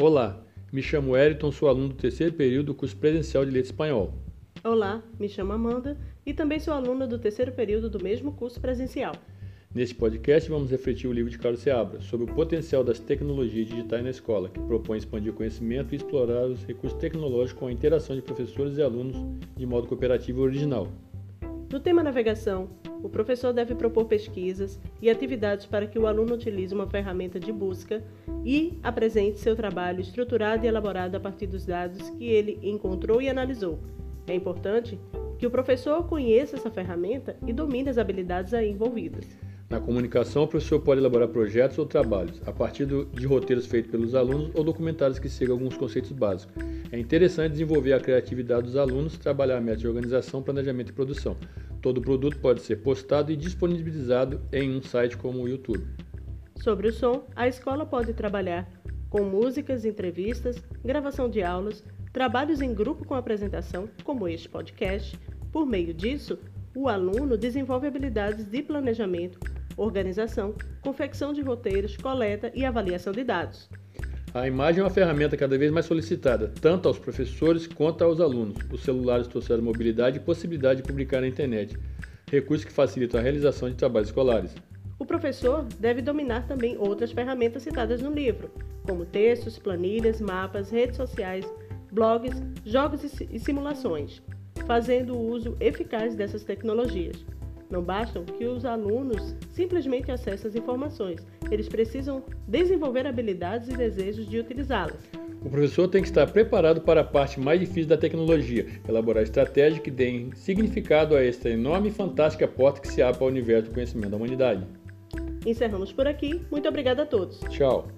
Olá, me chamo Eriton, sou aluno do terceiro período do curso presencial de Leite Espanhol. Olá, me chamo Amanda e também sou aluna do terceiro período do mesmo curso presencial. Neste podcast, vamos refletir o livro de Carlos Seabra sobre o potencial das tecnologias digitais na escola, que propõe expandir o conhecimento e explorar os recursos tecnológicos com a interação de professores e alunos de modo cooperativo e original. No tema navegação, o professor deve propor pesquisas e atividades para que o aluno utilize uma ferramenta de busca e apresente seu trabalho estruturado e elaborado a partir dos dados que ele encontrou e analisou. É importante que o professor conheça essa ferramenta e domine as habilidades aí envolvidas. Na comunicação, o professor pode elaborar projetos ou trabalhos a partir de roteiros feitos pelos alunos ou documentários que sigam alguns conceitos básicos. É interessante desenvolver a criatividade dos alunos, trabalhar metas de organização, planejamento e produção. Todo produto pode ser postado e disponibilizado em um site como o YouTube. Sobre o som, a escola pode trabalhar com músicas, entrevistas, gravação de aulas, trabalhos em grupo com apresentação, como este podcast. Por meio disso, o aluno desenvolve habilidades de planejamento, organização, confecção de roteiros, coleta e avaliação de dados. A imagem é uma ferramenta cada vez mais solicitada, tanto aos professores quanto aos alunos. Os celulares trouxeram mobilidade e possibilidade de publicar na internet, recursos que facilitam a realização de trabalhos escolares. O professor deve dominar também outras ferramentas citadas no livro, como textos, planilhas, mapas, redes sociais, blogs, jogos e simulações, fazendo o uso eficaz dessas tecnologias. Não bastam que os alunos simplesmente acessem as informações, eles precisam desenvolver habilidades e desejos de utilizá-las. O professor tem que estar preparado para a parte mais difícil da tecnologia, elaborar estratégias que deem significado a esta enorme e fantástica porta que se abre ao universo do conhecimento da humanidade. Encerramos por aqui. Muito obrigada a todos. Tchau.